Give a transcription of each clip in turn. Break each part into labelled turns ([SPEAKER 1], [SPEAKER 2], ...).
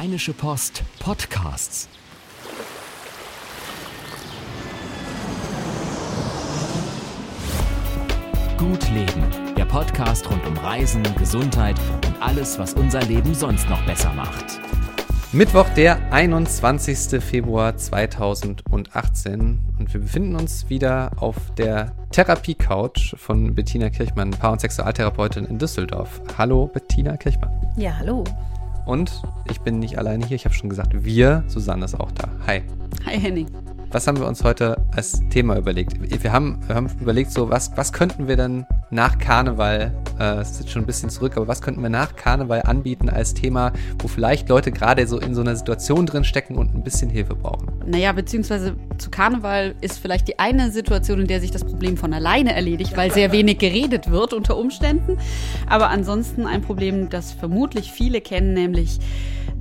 [SPEAKER 1] Rheinische Post Podcasts. Gut Leben, der Podcast rund um Reisen, Gesundheit und alles, was unser Leben sonst noch besser macht.
[SPEAKER 2] Mittwoch, der 21. Februar 2018 und wir befinden uns wieder auf der Therapie-Couch von Bettina Kirchmann, Paar- und Sexualtherapeutin in Düsseldorf. Hallo Bettina Kirchmann.
[SPEAKER 3] Ja, hallo.
[SPEAKER 2] Und ich bin nicht alleine hier, ich habe schon gesagt, wir, Susanne ist auch da. Hi.
[SPEAKER 3] Hi Henning.
[SPEAKER 2] Was haben wir uns heute als Thema überlegt? Wir haben, wir haben überlegt, so was, was könnten wir denn nach Karneval, es ist jetzt schon ein bisschen zurück, aber was könnten wir nach Karneval anbieten als Thema, wo vielleicht Leute gerade so in so einer Situation drin stecken und ein bisschen Hilfe brauchen?
[SPEAKER 3] Naja, beziehungsweise zu Karneval ist vielleicht die eine Situation, in der sich das Problem von alleine erledigt, weil sehr wenig geredet wird unter Umständen. Aber ansonsten ein Problem, das vermutlich viele kennen, nämlich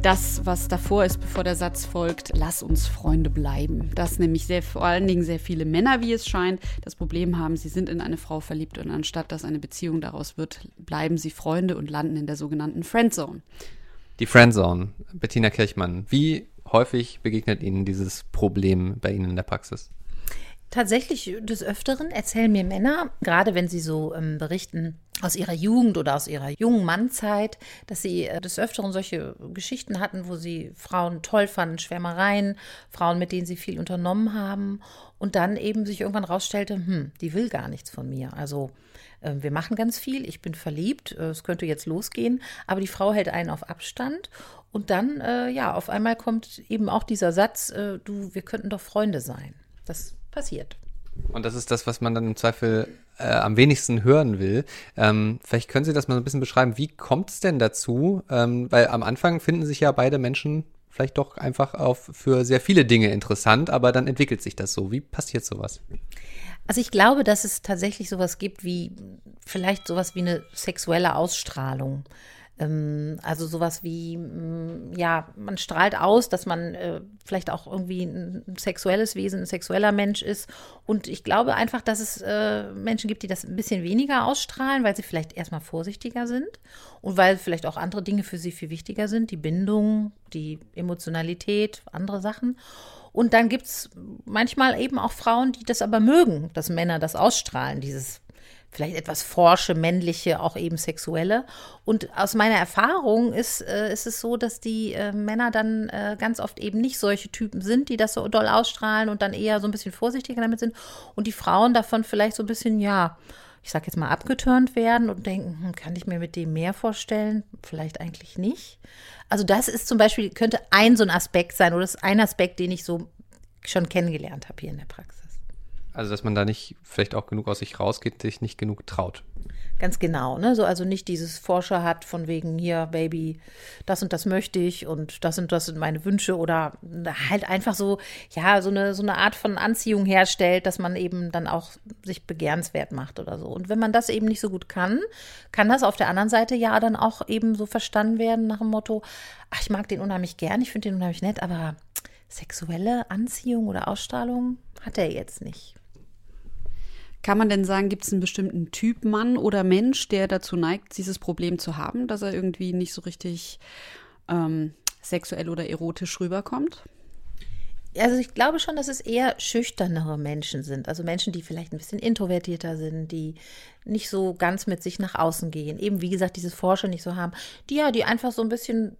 [SPEAKER 3] das, was davor ist, bevor der Satz folgt, lass uns Freunde bleiben. Das nämlich sehr, vor allen Dingen sehr viele Männer, wie es scheint, das Problem haben, sie sind in eine Frau verliebt und anstatt dass eine Beziehung daraus wird, bleiben sie Freunde und landen in der sogenannten Friendzone.
[SPEAKER 2] Die Friendzone, Bettina Kirchmann, wie häufig begegnet Ihnen dieses Problem bei Ihnen in der Praxis?
[SPEAKER 4] Tatsächlich des Öfteren erzählen mir Männer, gerade wenn sie so ähm, berichten aus ihrer Jugend oder aus ihrer jungen Mannzeit, dass sie äh, des Öfteren solche Geschichten hatten, wo sie Frauen toll fanden, Schwärmereien, Frauen, mit denen sie viel unternommen haben und dann eben sich irgendwann rausstellte, hm, die will gar nichts von mir. Also äh, wir machen ganz viel, ich bin verliebt, äh, es könnte jetzt losgehen, aber die Frau hält einen auf Abstand und dann, äh, ja, auf einmal kommt eben auch dieser Satz, äh, du, wir könnten doch Freunde sein. Das passiert.
[SPEAKER 2] Und das ist das, was man dann im Zweifel äh, am wenigsten hören will. Ähm, vielleicht können Sie das mal so ein bisschen beschreiben. Wie kommt es denn dazu? Ähm, weil am Anfang finden sich ja beide Menschen vielleicht doch einfach auf für sehr viele Dinge interessant, aber dann entwickelt sich das so. Wie passiert sowas?
[SPEAKER 4] Also ich glaube, dass es tatsächlich sowas gibt wie vielleicht sowas wie eine sexuelle Ausstrahlung. Ähm, also sowas wie, mm, ja, man strahlt aus, dass man äh, vielleicht auch irgendwie ein sexuelles Wesen, ein sexueller Mensch ist. Und ich glaube einfach, dass es äh, Menschen gibt, die das ein bisschen weniger ausstrahlen, weil sie vielleicht erstmal vorsichtiger sind und weil vielleicht auch andere Dinge für sie viel wichtiger sind, die Bindung, die Emotionalität, andere Sachen. Und dann gibt es manchmal eben auch Frauen, die das aber mögen, dass Männer das ausstrahlen, dieses vielleicht etwas forsche, männliche, auch eben sexuelle. Und aus meiner Erfahrung ist, äh, ist es so, dass die äh, Männer dann äh, ganz oft eben nicht solche Typen sind, die das so doll ausstrahlen und dann eher so ein bisschen vorsichtiger damit sind. Und die Frauen davon vielleicht so ein bisschen, ja, ich sag jetzt mal, abgeturnt werden und denken, hm, kann ich mir mit dem mehr vorstellen? Vielleicht eigentlich nicht. Also das ist zum Beispiel, könnte ein so ein Aspekt sein oder ist ein Aspekt, den ich so schon kennengelernt habe hier in der Praxis.
[SPEAKER 2] Also, dass man da nicht vielleicht auch genug aus sich rausgeht, sich nicht genug traut.
[SPEAKER 4] Ganz genau, ne? So, also nicht dieses Forscher hat von wegen hier, Baby, das und das möchte ich und das und das sind meine Wünsche oder halt einfach so, ja, so eine, so eine Art von Anziehung herstellt, dass man eben dann auch sich begehrenswert macht oder so. Und wenn man das eben nicht so gut kann, kann das auf der anderen Seite ja dann auch eben so verstanden werden nach dem Motto, ach, ich mag den unheimlich gern, ich finde den unheimlich nett, aber sexuelle Anziehung oder Ausstrahlung hat er jetzt nicht.
[SPEAKER 3] Kann man denn sagen, gibt es einen bestimmten Typ Mann oder Mensch, der dazu neigt, dieses Problem zu haben, dass er irgendwie nicht so richtig ähm, sexuell oder erotisch rüberkommt?
[SPEAKER 4] Also ich glaube schon, dass es eher schüchternere Menschen sind. Also Menschen, die vielleicht ein bisschen introvertierter sind, die nicht so ganz mit sich nach außen gehen. Eben wie gesagt, dieses Forscher nicht so haben. Die ja, die einfach so ein bisschen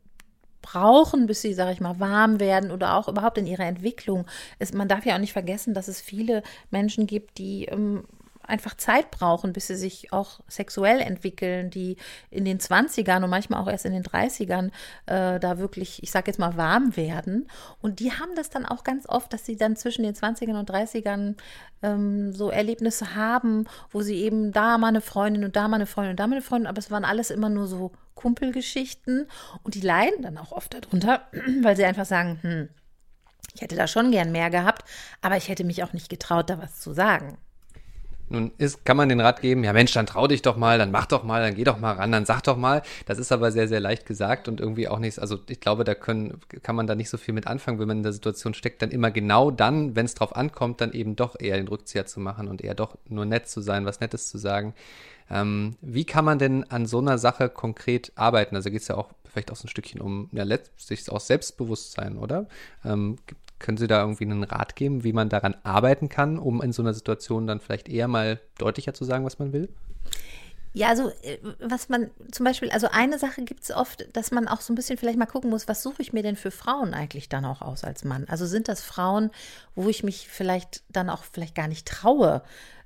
[SPEAKER 4] brauchen, bis sie, sage ich mal, warm werden oder auch überhaupt in ihrer Entwicklung. Es, man darf ja auch nicht vergessen, dass es viele Menschen gibt, die ähm, einfach Zeit brauchen, bis sie sich auch sexuell entwickeln, die in den 20ern und manchmal auch erst in den 30ern äh, da wirklich, ich sage jetzt mal, warm werden. Und die haben das dann auch ganz oft, dass sie dann zwischen den 20ern und 30ern ähm, so Erlebnisse haben, wo sie eben da mal eine Freundin und da mal eine Freundin und da mal eine Freundin, aber es waren alles immer nur so Kumpelgeschichten und die leiden dann auch oft darunter, weil sie einfach sagen, hm, ich hätte da schon gern mehr gehabt, aber ich hätte mich auch nicht getraut, da was zu sagen.
[SPEAKER 2] Nun ist, kann man den Rat geben, ja Mensch, dann trau dich doch mal, dann mach doch mal, dann geh doch mal ran, dann sag doch mal. Das ist aber sehr, sehr leicht gesagt und irgendwie auch nichts, also ich glaube, da können, kann man da nicht so viel mit anfangen, wenn man in der Situation steckt, dann immer genau dann, wenn es drauf ankommt, dann eben doch eher den Rückzieher zu machen und eher doch nur nett zu sein, was Nettes zu sagen. Ähm, wie kann man denn an so einer Sache konkret arbeiten? Also geht es ja auch vielleicht auch so ein Stückchen um ja, letztlich auch Selbstbewusstsein, oder? Ähm, können Sie da irgendwie einen Rat geben, wie man daran arbeiten kann, um in so einer Situation dann vielleicht eher mal deutlicher zu sagen, was man will?
[SPEAKER 4] Ja, also äh, was man zum Beispiel, also eine Sache gibt es oft, dass man auch so ein bisschen vielleicht mal gucken muss, was suche ich mir denn für Frauen eigentlich dann auch aus als Mann? Also sind das Frauen, wo ich mich vielleicht dann auch vielleicht gar nicht traue,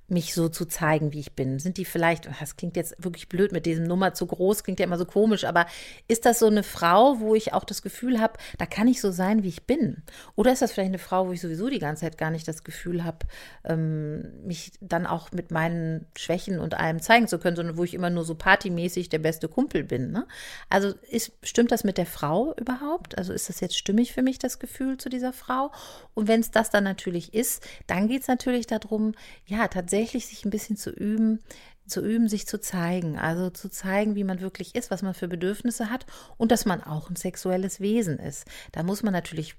[SPEAKER 4] mich so zu zeigen, wie ich bin? Sind die vielleicht, das klingt jetzt wirklich blöd mit diesem Nummer zu groß, klingt ja immer so komisch, aber ist das so eine Frau, wo ich auch das Gefühl habe, da kann ich so sein, wie ich bin? Oder ist das vielleicht eine Frau, wo ich sowieso die ganze Zeit gar nicht das Gefühl habe, ähm, mich dann auch mit meinen Schwächen und allem zeigen zu können, sondern wo ich immer nur so partymäßig der beste Kumpel bin? Ne? Also ist, stimmt das mit der Frau überhaupt? Also ist das jetzt stimmig für mich, das Gefühl zu dieser Frau? Und wenn es das dann natürlich ist, dann geht es natürlich darum, ja, tatsächlich tatsächlich sich ein bisschen zu üben, zu üben, sich zu zeigen. Also zu zeigen, wie man wirklich ist, was man für Bedürfnisse hat und dass man auch ein sexuelles Wesen ist. Da muss man natürlich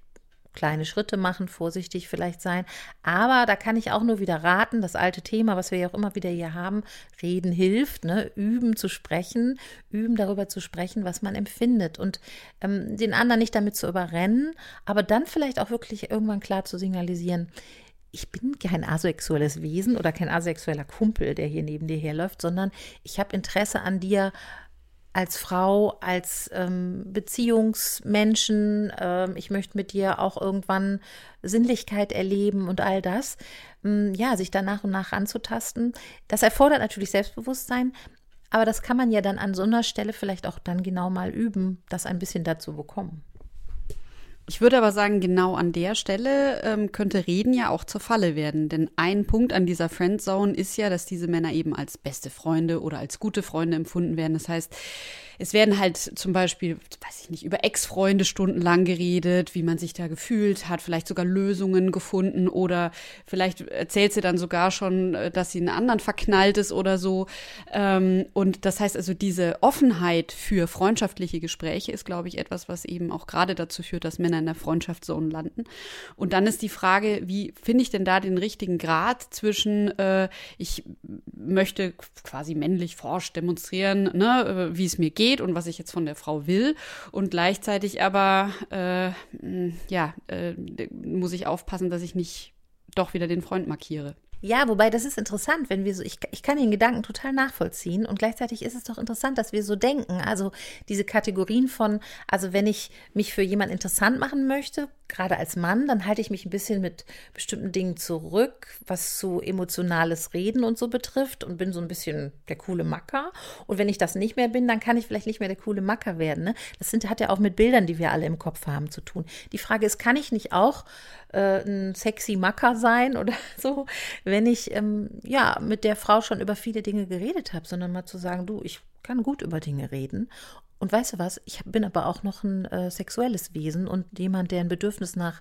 [SPEAKER 4] kleine Schritte machen, vorsichtig vielleicht sein. Aber da kann ich auch nur wieder raten, das alte Thema, was wir ja auch immer wieder hier haben, reden hilft, ne? üben zu sprechen, üben darüber zu sprechen, was man empfindet und ähm, den anderen nicht damit zu überrennen, aber dann vielleicht auch wirklich irgendwann klar zu signalisieren, ich bin kein asexuelles Wesen oder kein asexueller Kumpel, der hier neben dir herläuft, sondern ich habe Interesse an dir als Frau, als ähm, Beziehungsmenschen. Ähm, ich möchte mit dir auch irgendwann Sinnlichkeit erleben und all das. Ähm, ja, sich da nach und nach anzutasten. Das erfordert natürlich Selbstbewusstsein. Aber das kann man ja dann an so einer Stelle vielleicht auch dann genau mal üben, das ein bisschen dazu bekommen.
[SPEAKER 3] Ich würde aber sagen, genau an der Stelle ähm, könnte Reden ja auch zur Falle werden. Denn ein Punkt an dieser Friendzone ist ja, dass diese Männer eben als beste Freunde oder als gute Freunde empfunden werden. Das heißt, es werden halt zum Beispiel, weiß ich nicht, über Ex-Freunde stundenlang geredet, wie man sich da gefühlt hat, vielleicht sogar Lösungen gefunden oder vielleicht erzählt sie dann sogar schon, äh, dass sie einen anderen verknallt ist oder so. Ähm, und das heißt also, diese Offenheit für freundschaftliche Gespräche ist, glaube ich, etwas, was eben auch gerade dazu führt, dass Männer in der Freundschaftszone landen. Und dann ist die Frage, wie finde ich denn da den richtigen Grad zwischen, äh, ich möchte quasi männlich forsch demonstrieren, ne, äh, wie es mir geht, geht und was ich jetzt von der Frau will. Und gleichzeitig aber, äh, ja, äh, muss ich aufpassen, dass ich nicht doch wieder den Freund markiere.
[SPEAKER 4] Ja, wobei das ist interessant, wenn wir so, ich, ich kann den Gedanken total nachvollziehen und gleichzeitig ist es doch interessant, dass wir so denken. Also diese Kategorien von, also wenn ich mich für jemanden interessant machen möchte, gerade als Mann, dann halte ich mich ein bisschen mit bestimmten Dingen zurück, was so emotionales Reden und so betrifft und bin so ein bisschen der coole Macker. Und wenn ich das nicht mehr bin, dann kann ich vielleicht nicht mehr der coole Macker werden. Ne? Das sind, hat ja auch mit Bildern, die wir alle im Kopf haben, zu tun. Die Frage ist, kann ich nicht auch äh, ein sexy Macker sein oder so, wenn ich ähm, ja mit der Frau schon über viele Dinge geredet habe, sondern mal zu sagen, du, ich kann gut über Dinge reden und weißt du was? Ich bin aber auch noch ein äh, sexuelles Wesen und jemand, der ein Bedürfnis nach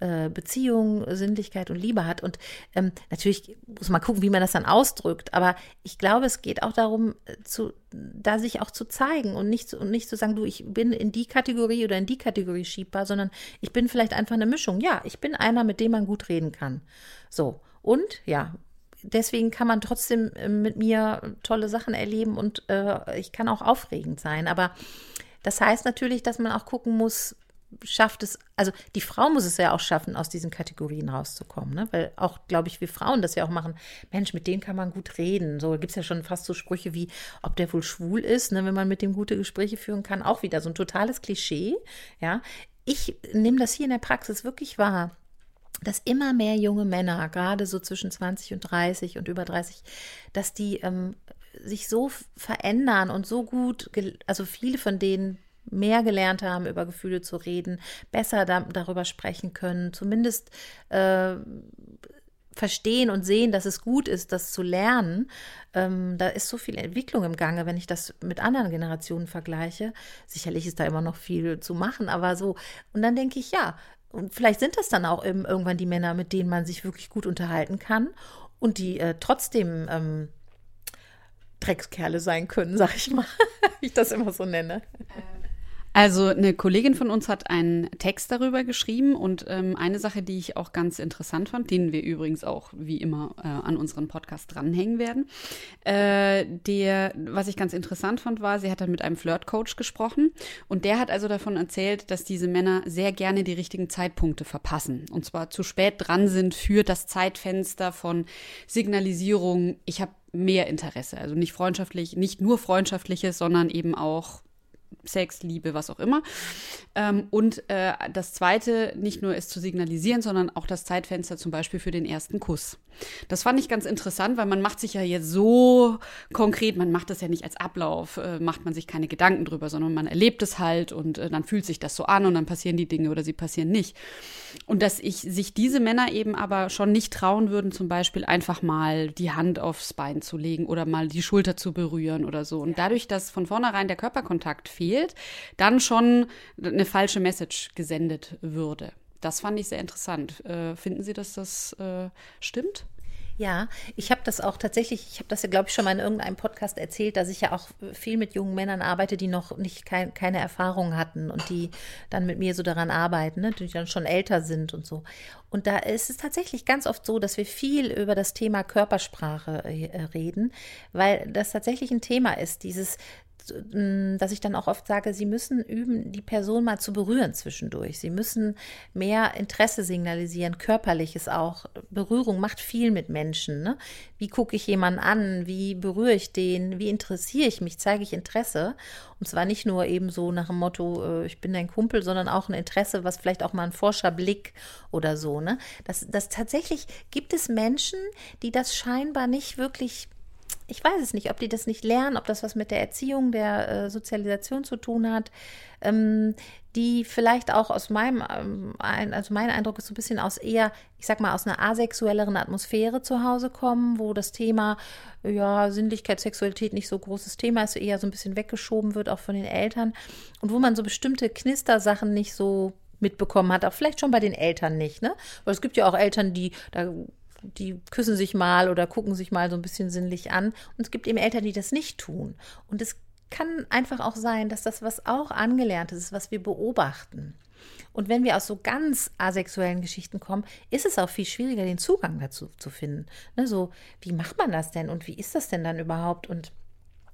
[SPEAKER 4] äh, Beziehung, Sinnlichkeit und Liebe hat. Und ähm, natürlich muss man gucken, wie man das dann ausdrückt. Aber ich glaube, es geht auch darum, äh, zu, da sich auch zu zeigen und nicht, und nicht zu sagen, du, ich bin in die Kategorie oder in die Kategorie schiebbar, sondern ich bin vielleicht einfach eine Mischung. Ja, ich bin einer, mit dem man gut reden kann. So. Und ja, deswegen kann man trotzdem äh, mit mir tolle Sachen erleben und äh, ich kann auch aufregend sein. Aber das heißt natürlich, dass man auch gucken muss, schafft es, also die Frau muss es ja auch schaffen, aus diesen Kategorien rauszukommen, ne? Weil auch, glaube ich, wir Frauen das ja auch machen, Mensch, mit denen kann man gut reden. So gibt es ja schon fast so Sprüche wie, ob der wohl schwul ist, ne? wenn man mit dem gute Gespräche führen kann, auch wieder so ein totales Klischee. Ja. Ich nehme das hier in der Praxis wirklich wahr dass immer mehr junge Männer, gerade so zwischen 20 und 30 und über 30, dass die ähm, sich so verändern und so gut, also viele von denen mehr gelernt haben, über Gefühle zu reden, besser da, darüber sprechen können, zumindest äh, verstehen und sehen, dass es gut ist, das zu lernen. Ähm, da ist so viel Entwicklung im Gange, wenn ich das mit anderen Generationen vergleiche. Sicherlich ist da immer noch viel zu machen, aber so. Und dann denke ich, ja, und vielleicht sind das dann auch irgendwann die Männer, mit denen man sich wirklich gut unterhalten kann. und die äh, trotzdem ähm, Dreckskerle sein können, sag ich mal, wie ich das immer so nenne.
[SPEAKER 3] Also eine Kollegin von uns hat einen Text darüber geschrieben und ähm, eine Sache, die ich auch ganz interessant fand, den wir übrigens auch wie immer äh, an unseren Podcast dranhängen werden. Äh, der, was ich ganz interessant fand, war, sie hat dann mit einem Flirtcoach gesprochen und der hat also davon erzählt, dass diese Männer sehr gerne die richtigen Zeitpunkte verpassen und zwar zu spät dran sind für das Zeitfenster von Signalisierung. Ich habe mehr Interesse, also nicht freundschaftlich, nicht nur freundschaftliches, sondern eben auch Sex, Liebe, was auch immer. Ähm, und äh, das Zweite, nicht nur es zu signalisieren, sondern auch das Zeitfenster zum Beispiel für den ersten Kuss. Das fand ich ganz interessant, weil man macht sich ja jetzt so konkret, man macht das ja nicht als Ablauf, äh, macht man sich keine Gedanken drüber, sondern man erlebt es halt und äh, dann fühlt sich das so an und dann passieren die Dinge oder sie passieren nicht. Und dass ich sich diese Männer eben aber schon nicht trauen würden, zum Beispiel einfach mal die Hand aufs Bein zu legen oder mal die Schulter zu berühren oder so. Und dadurch, dass von vornherein der Körperkontakt fehlt, fehlt, dann schon eine falsche Message gesendet würde. Das fand ich sehr interessant. Äh, finden Sie, dass das äh, stimmt?
[SPEAKER 4] Ja, ich habe das auch tatsächlich, ich habe das ja, glaube ich, schon mal in irgendeinem Podcast erzählt, dass ich ja auch viel mit jungen Männern arbeite, die noch nicht kein, keine Erfahrung hatten und die dann mit mir so daran arbeiten, ne, die dann schon älter sind und so. Und da ist es tatsächlich ganz oft so, dass wir viel über das Thema Körpersprache äh, reden, weil das tatsächlich ein Thema ist, dieses dass ich dann auch oft sage, sie müssen üben, die Person mal zu berühren zwischendurch. Sie müssen mehr Interesse signalisieren, körperliches auch. Berührung macht viel mit Menschen. Ne? Wie gucke ich jemanden an? Wie berühre ich den? Wie interessiere ich mich? Zeige ich Interesse? Und zwar nicht nur eben so nach dem Motto, äh, ich bin dein Kumpel, sondern auch ein Interesse, was vielleicht auch mal ein Forscherblick oder so. Ne? Das, das tatsächlich gibt es Menschen, die das scheinbar nicht wirklich ich weiß es nicht, ob die das nicht lernen, ob das was mit der Erziehung, der äh, Sozialisation zu tun hat, ähm, die vielleicht auch aus meinem, ähm, ein, also mein Eindruck ist so ein bisschen aus eher, ich sag mal, aus einer asexuelleren Atmosphäre zu Hause kommen, wo das Thema, ja, Sinnlichkeit, Sexualität nicht so großes Thema ist, eher so ein bisschen weggeschoben wird, auch von den Eltern und wo man so bestimmte Knistersachen nicht so mitbekommen hat, auch vielleicht schon bei den Eltern nicht, ne? Weil es gibt ja auch Eltern, die da die küssen sich mal oder gucken sich mal so ein bisschen sinnlich an. Und es gibt eben Eltern, die das nicht tun. Und es kann einfach auch sein, dass das was auch angelernt ist, was wir beobachten. Und wenn wir aus so ganz asexuellen Geschichten kommen, ist es auch viel schwieriger, den Zugang dazu zu finden. Ne, so, wie macht man das denn und wie ist das denn dann überhaupt und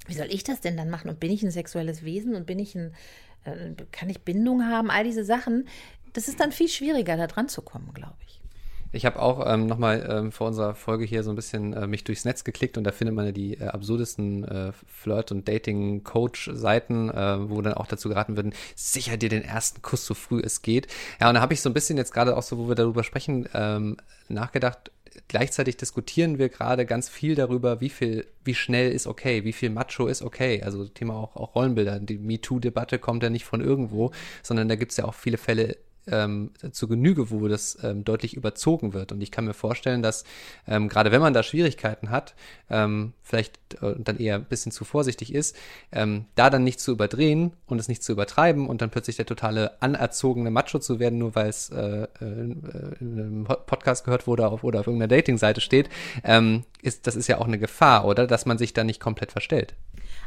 [SPEAKER 4] wie soll ich das denn dann machen und bin ich ein sexuelles Wesen und bin ich ein, äh, kann ich Bindung haben, all diese Sachen, das ist dann viel schwieriger, da dran zu kommen, glaube ich.
[SPEAKER 2] Ich habe auch ähm, nochmal ähm, vor unserer Folge hier so ein bisschen äh, mich durchs Netz geklickt und da findet man ja die äh, absurdesten äh, Flirt- und Dating-Coach-Seiten, äh, wo dann auch dazu geraten würden, sicher dir den ersten Kuss so früh es geht. Ja, und da habe ich so ein bisschen jetzt gerade auch so, wo wir darüber sprechen, ähm, nachgedacht, gleichzeitig diskutieren wir gerade ganz viel darüber, wie viel, wie schnell ist okay, wie viel Macho ist okay. Also Thema auch, auch Rollenbilder. Die MeToo-Debatte kommt ja nicht von irgendwo, sondern da gibt es ja auch viele Fälle ähm, zu Genüge, wo das ähm, deutlich überzogen wird. Und ich kann mir vorstellen, dass ähm, gerade wenn man da Schwierigkeiten hat, ähm, vielleicht äh, dann eher ein bisschen zu vorsichtig ist, ähm, da dann nicht zu überdrehen und es nicht zu übertreiben und dann plötzlich der totale anerzogene Macho zu werden, nur weil es äh, äh, in einem Podcast gehört wurde auf, oder auf irgendeiner Dating-Seite steht, ähm, ist, das ist ja auch eine Gefahr, oder? Dass man sich da nicht komplett verstellt.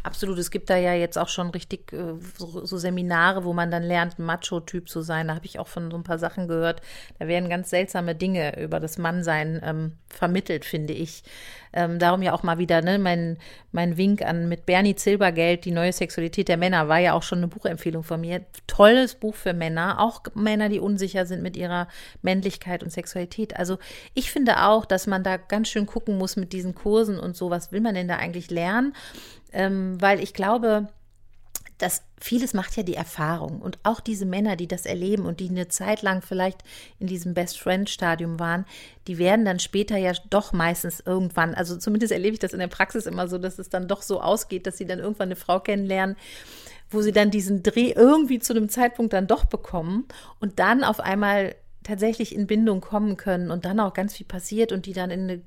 [SPEAKER 4] Absolut, es gibt da ja jetzt auch schon richtig äh, so, so, Seminare, wo man dann lernt, Macho-Typ zu sein. Da habe ich auch von so ein paar Sachen gehört. Da werden ganz seltsame Dinge über das Mannsein ähm, vermittelt, finde ich. Ähm, darum ja auch mal wieder ne, mein, mein Wink an mit Bernie Silbergeld, die neue Sexualität der Männer, war ja auch schon eine Buchempfehlung von mir. Tolles Buch für Männer, auch Männer, die unsicher sind mit ihrer Männlichkeit und Sexualität. Also ich finde auch, dass man da ganz schön gucken muss mit diesen Kursen und so, was will man denn da eigentlich lernen? Ähm, weil ich glaube, dass vieles macht ja die Erfahrung. Und auch diese Männer, die das erleben und die eine Zeit lang vielleicht in diesem Best-Friend-Stadium waren, die werden dann später ja doch meistens irgendwann, also zumindest erlebe ich das in der Praxis immer so, dass es dann doch so ausgeht, dass sie dann irgendwann eine Frau kennenlernen, wo sie dann diesen Dreh irgendwie zu einem Zeitpunkt dann doch bekommen und dann auf einmal tatsächlich in Bindung kommen können und dann auch ganz viel passiert und die dann in eine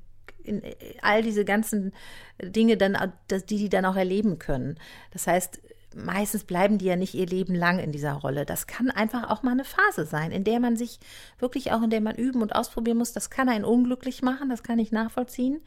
[SPEAKER 4] in all diese ganzen Dinge dann, die die dann auch erleben können. Das heißt, meistens bleiben die ja nicht ihr Leben lang in dieser Rolle. Das kann einfach auch mal eine Phase sein, in der man sich wirklich auch, in der man üben und ausprobieren muss. Das kann einen unglücklich machen, das kann ich nachvollziehen.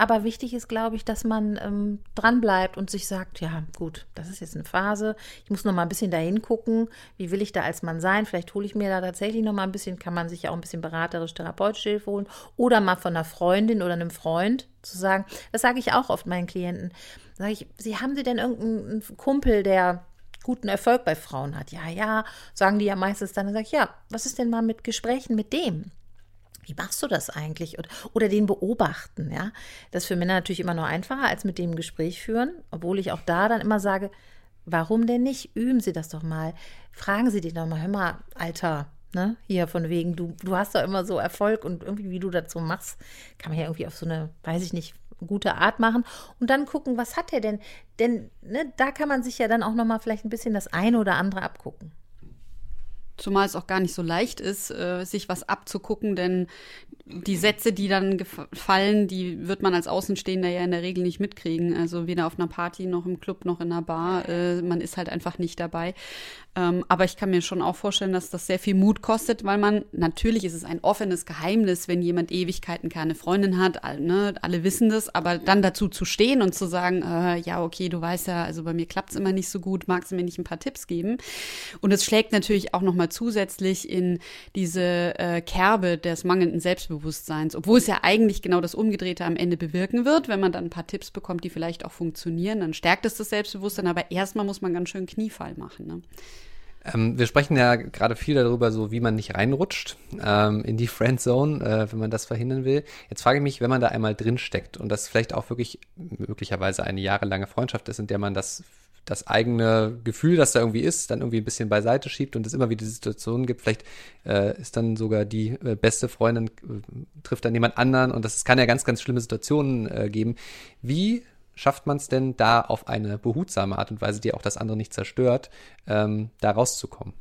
[SPEAKER 4] Aber wichtig ist, glaube ich, dass man ähm, dranbleibt und sich sagt, ja, gut, das ist jetzt eine Phase. Ich muss noch mal ein bisschen dahin gucken. Wie will ich da als Mann sein? Vielleicht hole ich mir da tatsächlich noch mal ein bisschen, kann man sich ja auch ein bisschen beraterisch, therapeutische Hilfe holen. Oder mal von einer Freundin oder einem Freund zu sagen. Das sage ich auch oft meinen Klienten. Sage ich, Sie haben Sie denn irgendeinen Kumpel, der guten Erfolg bei Frauen hat? Ja, ja, sagen die ja meistens dann. Dann sage ich, ja, was ist denn mal mit Gesprächen mit dem? Wie machst du das eigentlich? Oder, den beobachten, ja. Das ist für Männer natürlich immer noch einfacher, als mit dem Gespräch führen, obwohl ich auch da dann immer sage, warum denn nicht? Üben Sie das doch mal. Fragen Sie den doch mal, hör mal, Alter, ne, hier von wegen, du, du hast doch immer so Erfolg und irgendwie, wie du dazu machst, kann man ja irgendwie auf so eine, weiß ich nicht, gute Art machen und dann gucken, was hat er denn? Denn ne, da kann man sich ja dann auch noch mal vielleicht ein bisschen das eine oder andere abgucken.
[SPEAKER 3] Zumal es auch gar nicht so leicht ist, äh, sich was abzugucken, denn die Sätze, die dann fallen, die wird man als Außenstehender ja in der Regel nicht mitkriegen. Also weder auf einer Party noch im Club noch in einer Bar. Äh, man ist halt einfach nicht dabei. Ähm, aber ich kann mir schon auch vorstellen, dass das sehr viel Mut kostet, weil man, natürlich ist es ein offenes Geheimnis, wenn jemand Ewigkeiten keine Freundin hat, all, ne, alle wissen das, aber dann dazu zu stehen und zu sagen, äh, ja, okay, du weißt ja, also bei mir klappt es immer nicht so gut, magst du mir nicht ein paar Tipps geben? Und es schlägt natürlich auch nochmal zusätzlich in diese äh, Kerbe des mangelnden Selbstbewusstseins, obwohl es ja eigentlich genau das Umgedrehte am Ende bewirken wird, wenn man dann ein paar Tipps bekommt, die vielleicht auch funktionieren, dann stärkt es das Selbstbewusstsein, aber erstmal muss man ganz schön Kniefall machen. Ne?
[SPEAKER 2] Ähm, wir sprechen ja gerade viel darüber, so wie man nicht reinrutscht ähm, in die Friendzone, äh, wenn man das verhindern will. Jetzt frage ich mich, wenn man da einmal drin steckt und das vielleicht auch wirklich möglicherweise eine jahrelange Freundschaft ist, in der man das das eigene Gefühl, das da irgendwie ist, dann irgendwie ein bisschen beiseite schiebt und es immer wieder Situationen gibt. Vielleicht äh, ist dann sogar die äh, beste Freundin, äh, trifft dann jemand anderen und das kann ja ganz, ganz schlimme Situationen äh, geben. Wie schafft man es denn da auf eine behutsame Art und Weise, die auch das andere nicht zerstört, ähm, da rauszukommen?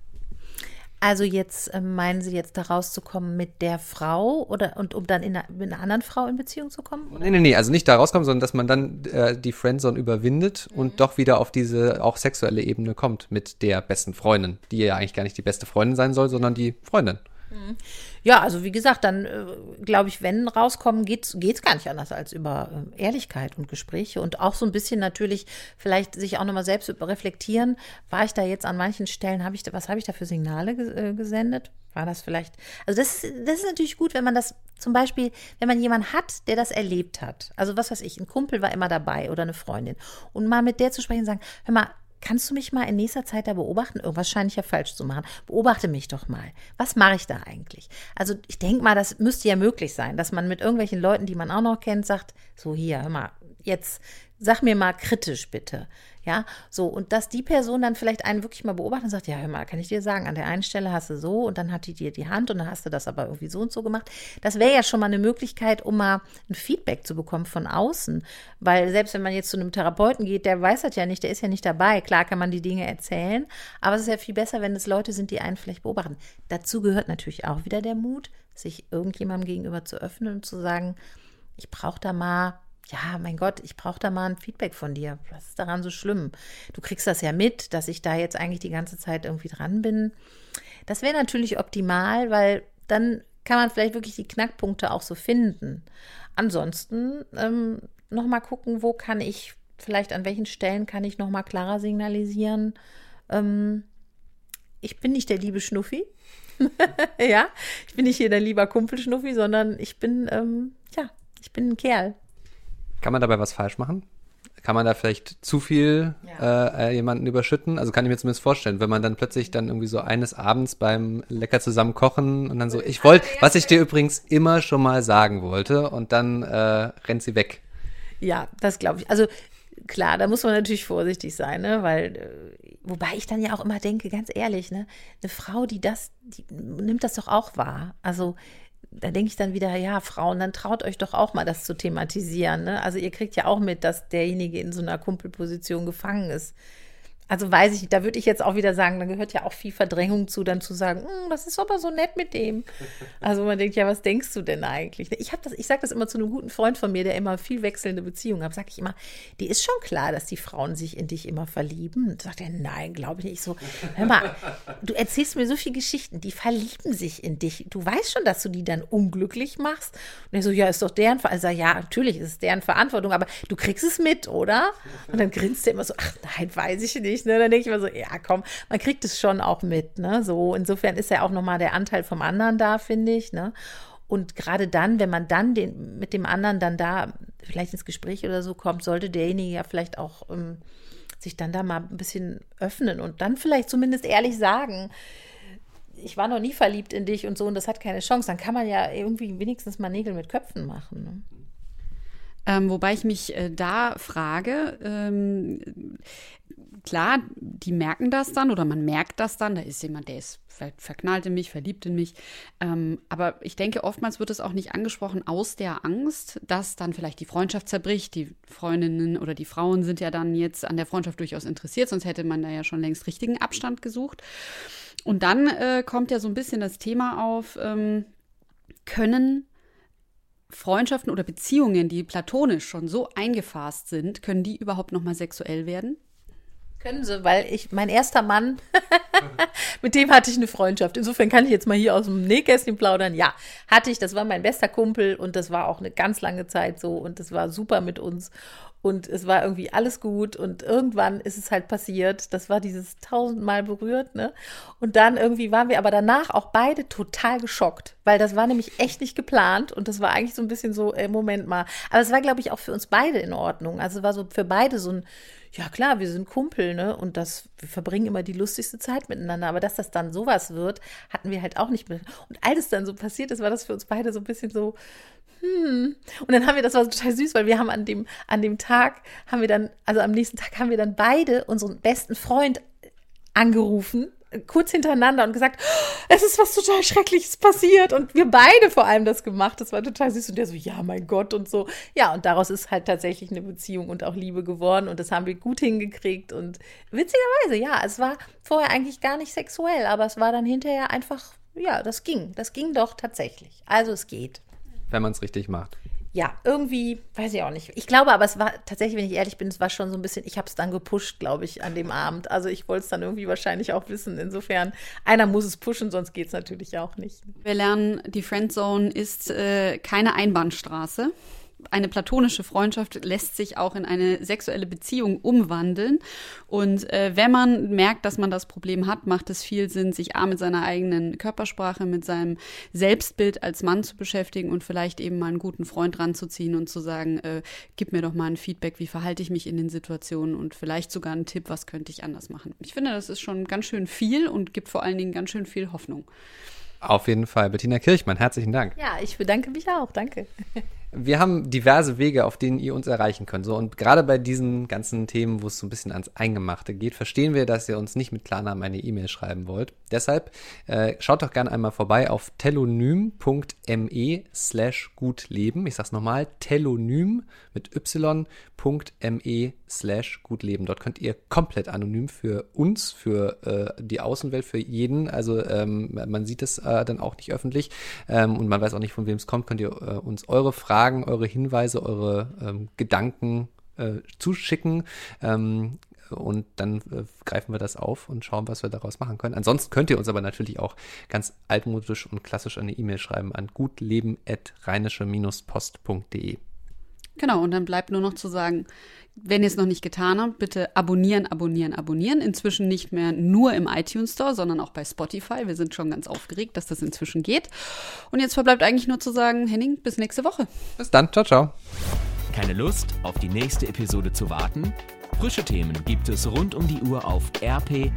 [SPEAKER 4] Also jetzt äh, meinen Sie jetzt da rauszukommen mit der Frau oder und um dann in einer, mit einer anderen Frau in Beziehung zu kommen?
[SPEAKER 2] Oder? Nee, nee, nee, also nicht da rauskommen, sondern dass man dann äh, die Friendzone überwindet mhm. und doch wieder auf diese auch sexuelle Ebene kommt mit der besten Freundin, die ja eigentlich gar nicht die beste Freundin sein soll, sondern die Freundin.
[SPEAKER 4] Mhm. Ja, also wie gesagt, dann äh, glaube ich, wenn rauskommen, geht es gar nicht anders als über äh, Ehrlichkeit und Gespräche und auch so ein bisschen natürlich vielleicht sich auch nochmal selbst reflektieren. War ich da jetzt an manchen Stellen, habe ich da, was habe ich da für Signale äh, gesendet? War das vielleicht? Also das, das ist natürlich gut, wenn man das zum Beispiel, wenn man jemanden hat, der das erlebt hat. Also was weiß ich, ein Kumpel war immer dabei oder eine Freundin und mal mit der zu sprechen und sagen, hör mal, Kannst du mich mal in nächster Zeit da beobachten? Irgendwas scheine ich ja falsch zu machen. Beobachte mich doch mal. Was mache ich da eigentlich? Also ich denke mal, das müsste ja möglich sein, dass man mit irgendwelchen Leuten, die man auch noch kennt, sagt, so hier, hör mal, jetzt sag mir mal kritisch bitte. Ja, so, und dass die Person dann vielleicht einen wirklich mal beobachtet und sagt, ja, hör mal, kann ich dir sagen, an der einen Stelle hast du so und dann hat die dir die Hand und dann hast du das aber irgendwie so und so gemacht. Das wäre ja schon mal eine Möglichkeit, um mal ein Feedback zu bekommen von außen. Weil selbst wenn man jetzt zu einem Therapeuten geht, der weiß das ja nicht, der ist ja nicht dabei. Klar kann man die Dinge erzählen, aber es ist ja viel besser, wenn es Leute sind, die einen vielleicht beobachten. Dazu gehört natürlich auch wieder der Mut, sich irgendjemandem gegenüber zu öffnen und zu sagen, ich brauche da mal ja, mein Gott, ich brauche da mal ein Feedback von dir. Was ist daran so schlimm? Du kriegst das ja mit, dass ich da jetzt eigentlich die ganze Zeit irgendwie dran bin. Das wäre natürlich optimal, weil dann kann man vielleicht wirklich die Knackpunkte auch so finden. Ansonsten ähm, nochmal gucken, wo kann ich, vielleicht an welchen Stellen kann ich nochmal klarer signalisieren. Ähm, ich bin nicht der liebe Schnuffi. ja, ich bin nicht hier der lieber Kumpel Schnuffi, sondern ich bin, ähm, ja, ich bin ein Kerl.
[SPEAKER 2] Kann man dabei was falsch machen? Kann man da vielleicht zu viel ja. äh, jemanden überschütten? Also kann ich mir zumindest vorstellen, wenn man dann plötzlich dann irgendwie so eines Abends beim lecker zusammen kochen und dann so, ich wollte, was ich dir übrigens immer schon mal sagen wollte und dann äh, rennt sie weg.
[SPEAKER 4] Ja, das glaube ich. Also klar, da muss man natürlich vorsichtig sein, ne? weil, äh, wobei ich dann ja auch immer denke, ganz ehrlich, ne, eine Frau, die das, die nimmt das doch auch wahr. Also da denke ich dann wieder, ja, Frauen, dann traut euch doch auch mal das zu thematisieren. Ne? Also ihr kriegt ja auch mit, dass derjenige in so einer Kumpelposition gefangen ist. Also weiß ich, da würde ich jetzt auch wieder sagen, da gehört ja auch viel Verdrängung zu, dann zu sagen, hm, das ist aber so nett mit dem. Also man denkt, ja, was denkst du denn eigentlich? Ich habe das, ich sage das immer zu einem guten Freund von mir, der immer viel wechselnde Beziehungen hat, sage ich immer, die ist schon klar, dass die Frauen sich in dich immer verlieben. Und sagt er, nein, glaube ich nicht. so, hör mal, du erzählst mir so viele Geschichten, die verlieben sich in dich. Du weißt schon, dass du die dann unglücklich machst. Und er so, ja, ist doch deren Verantwortung. Also, ja, natürlich ist es deren Verantwortung, aber du kriegst es mit, oder? Und dann grinst er immer so, ach nein, weiß ich nicht. Ne? Dann denke ich immer so, ja, komm, man kriegt es schon auch mit. Ne? So, insofern ist ja auch nochmal der Anteil vom anderen da, finde ich. Ne? Und gerade dann, wenn man dann den, mit dem anderen dann da vielleicht ins Gespräch oder so kommt, sollte derjenige ja vielleicht auch ähm, sich dann da mal ein bisschen öffnen und dann vielleicht zumindest ehrlich sagen, ich war noch nie verliebt in dich und so und das hat keine Chance. Dann kann man ja irgendwie wenigstens mal Nägel mit Köpfen machen. Ne?
[SPEAKER 3] Ähm, wobei ich mich äh, da frage, ähm, klar, die merken das dann oder man merkt das dann, da ist jemand, der ist verknallt in mich, verliebt in mich. Ähm, aber ich denke, oftmals wird es auch nicht angesprochen aus der Angst, dass dann vielleicht die Freundschaft zerbricht. Die Freundinnen oder die Frauen sind ja dann jetzt an der Freundschaft durchaus interessiert, sonst hätte man da ja schon längst richtigen Abstand gesucht. Und dann äh, kommt ja so ein bisschen das Thema auf, ähm, können Freundschaften oder Beziehungen, die platonisch schon so eingefasst sind, können die überhaupt noch mal sexuell werden?
[SPEAKER 4] Können sie, weil ich, mein erster Mann, mit dem hatte ich eine Freundschaft. Insofern kann ich jetzt mal hier aus dem Nähkästchen plaudern. Ja, hatte ich, das war mein bester Kumpel und das war auch eine ganz lange Zeit so und das war super mit uns und es war irgendwie alles gut und irgendwann ist es halt passiert. Das war dieses tausendmal berührt, ne? Und dann irgendwie waren wir aber danach auch beide total geschockt, weil das war nämlich echt nicht geplant und das war eigentlich so ein bisschen so, ey, Moment mal. Aber es war, glaube ich, auch für uns beide in Ordnung. Also war so für beide so ein ja klar, wir sind Kumpel, ne? Und das, wir verbringen immer die lustigste Zeit miteinander. Aber dass das dann sowas wird, hatten wir halt auch nicht mehr. Und als dann so passiert ist, war das für uns beide so ein bisschen so, hm. Und dann haben wir, das war total süß, weil wir haben an dem, an dem Tag, haben wir dann, also am nächsten Tag haben wir dann beide unseren besten Freund angerufen kurz hintereinander und gesagt, es ist was total Schreckliches passiert. Und wir beide vor allem das gemacht. Das war total süß. Und der so, ja, mein Gott und so. Ja, und daraus ist halt tatsächlich eine Beziehung und auch Liebe geworden. Und das haben wir gut hingekriegt. Und witzigerweise, ja, es war vorher eigentlich gar nicht sexuell, aber es war dann hinterher einfach, ja, das ging. Das ging doch tatsächlich. Also es geht.
[SPEAKER 2] Wenn man es richtig macht
[SPEAKER 4] ja, irgendwie, weiß ich auch nicht. Ich glaube aber, es war tatsächlich, wenn ich ehrlich bin, es war schon so ein bisschen, ich habe es dann gepusht, glaube ich, an dem Abend. Also ich wollte es dann irgendwie wahrscheinlich auch wissen. Insofern, einer muss es pushen, sonst geht es natürlich auch nicht.
[SPEAKER 3] Wir lernen, die Friendzone ist äh, keine Einbahnstraße eine platonische Freundschaft lässt sich auch in eine sexuelle Beziehung umwandeln. Und äh, wenn man merkt, dass man das Problem hat, macht es viel Sinn, sich A mit seiner eigenen Körpersprache, mit seinem Selbstbild als Mann zu beschäftigen und vielleicht eben mal einen guten Freund ranzuziehen und zu sagen, äh, gib mir doch mal ein Feedback, wie verhalte ich mich in den Situationen und vielleicht sogar einen Tipp, was könnte ich anders machen. Ich finde, das ist schon ganz schön viel und gibt vor allen Dingen ganz schön viel Hoffnung.
[SPEAKER 2] Auf jeden Fall. Bettina Kirchmann, herzlichen Dank.
[SPEAKER 4] Ja, ich bedanke mich auch. Danke.
[SPEAKER 2] Wir haben diverse Wege, auf denen ihr uns erreichen könnt. So, und gerade bei diesen ganzen Themen, wo es so ein bisschen ans Eingemachte geht, verstehen wir, dass ihr uns nicht mit Klarnamen eine E-Mail schreiben wollt. Deshalb äh, schaut doch gerne einmal vorbei auf telonym.me slash gutleben. Ich sag's nochmal, telonym mit y.me slash gutleben. Dort könnt ihr komplett anonym für uns, für äh, die Außenwelt, für jeden, also ähm, man sieht es äh, dann auch nicht öffentlich ähm, und man weiß auch nicht, von wem es kommt, könnt ihr äh, uns eure Fragen Fragen, eure Hinweise, eure ähm, Gedanken äh, zuschicken. Ähm, und dann äh, greifen wir das auf und schauen, was wir daraus machen können. Ansonsten könnt ihr uns aber natürlich auch ganz altmodisch und klassisch eine E-Mail schreiben an gutleben.rheinische-post.de.
[SPEAKER 3] Genau, und dann bleibt nur noch zu sagen, wenn ihr es noch nicht getan habt, bitte abonnieren, abonnieren, abonnieren. Inzwischen nicht mehr nur im iTunes Store, sondern auch bei Spotify. Wir sind schon ganz aufgeregt, dass das inzwischen geht. Und jetzt verbleibt eigentlich nur zu sagen, Henning, bis nächste Woche.
[SPEAKER 2] Bis dann, ciao, ciao.
[SPEAKER 1] Keine Lust, auf die nächste Episode zu warten? Frische Themen gibt es rund um die Uhr auf rp-online.de.